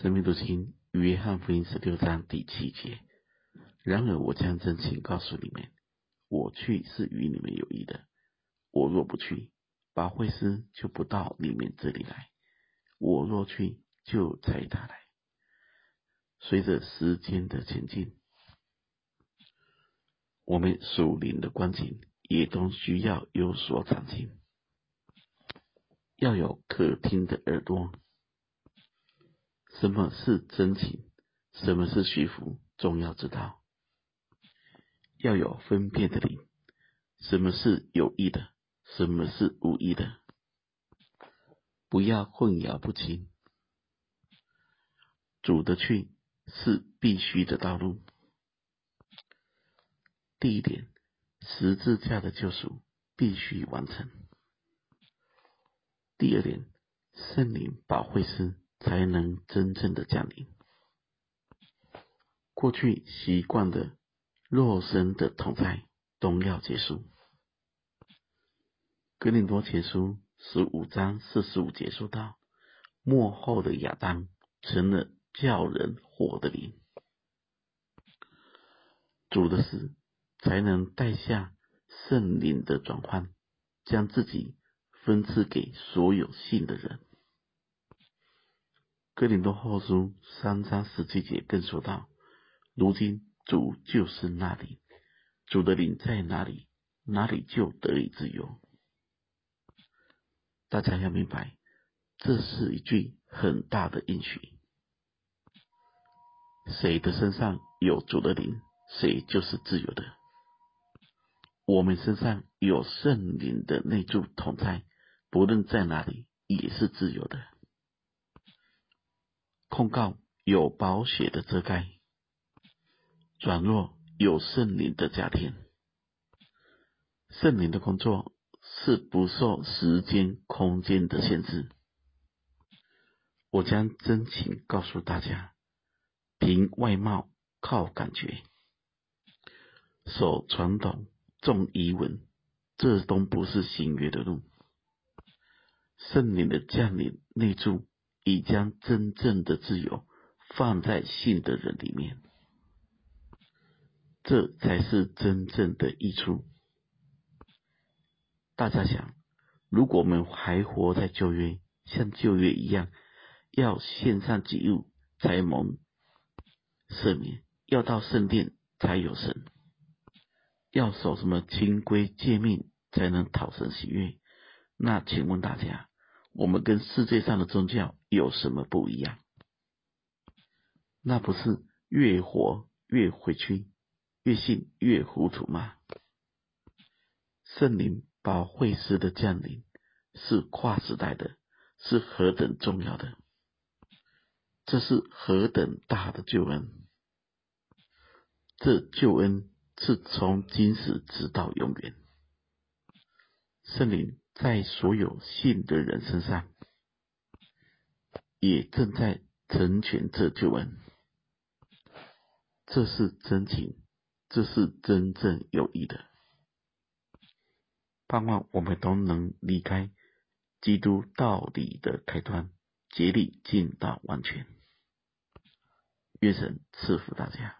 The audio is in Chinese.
生命读经约翰福音十六章第七节。然而我将真情告诉你们，我去是与你们有益的。我若不去，把会师就不到你们这里来；我若去，就差他来。随着时间的前进，我们属灵的光景也都需要有所长进。要有可听的耳朵。什么是真情？什么是虚浮？重要知道。要有分辨的灵。什么是有益的？什么是无益的？不要混淆不清。主的去是必须的道路。第一点，十字架的救赎必须完成。第二点，圣灵保惠师才能真正的降临。过去习惯的肉身的同在都要结束。哥林多前书十五章四十五节说到：末后的亚当成了叫人活的灵。主的死才能带下圣灵的转换，将自己。分赐给所有信的人。哥林多后书三章十七节更说道：如今主就是那里，主的灵在哪里，哪里就得以自由。大家要明白，这是一句很大的应许。谁的身上有主的灵，谁就是自由的。我们身上有圣灵的内住同在。不论在哪里，也是自由的。控告有宝血的遮盖，软弱有圣灵的家庭。圣灵的工作是不受时间、空间的限制。我将真情告诉大家，凭外貌靠感觉，守传统重仪文，这都不是新约的路。圣灵的降临内住，已将真正的自由放在信的人里面，这才是真正的益处。大家想，如果我们还活在旧约，像旧约一样，要献上祭物才蒙赦免，要到圣殿才有神，要守什么清规诫命才能讨神喜悦？那请问大家？我们跟世界上的宗教有什么不一样？那不是越活越回去，越信越糊涂吗？圣灵保惠师的降临是跨时代的，是何等重要的！这是何等大的救恩！这救恩是从今时直到永远。圣灵。在所有信的人身上，也正在成全这救恩。这是真情，这是真正有益的。盼望我们都能离开基督道理的开端，竭力尽到完全。愿神赐福大家。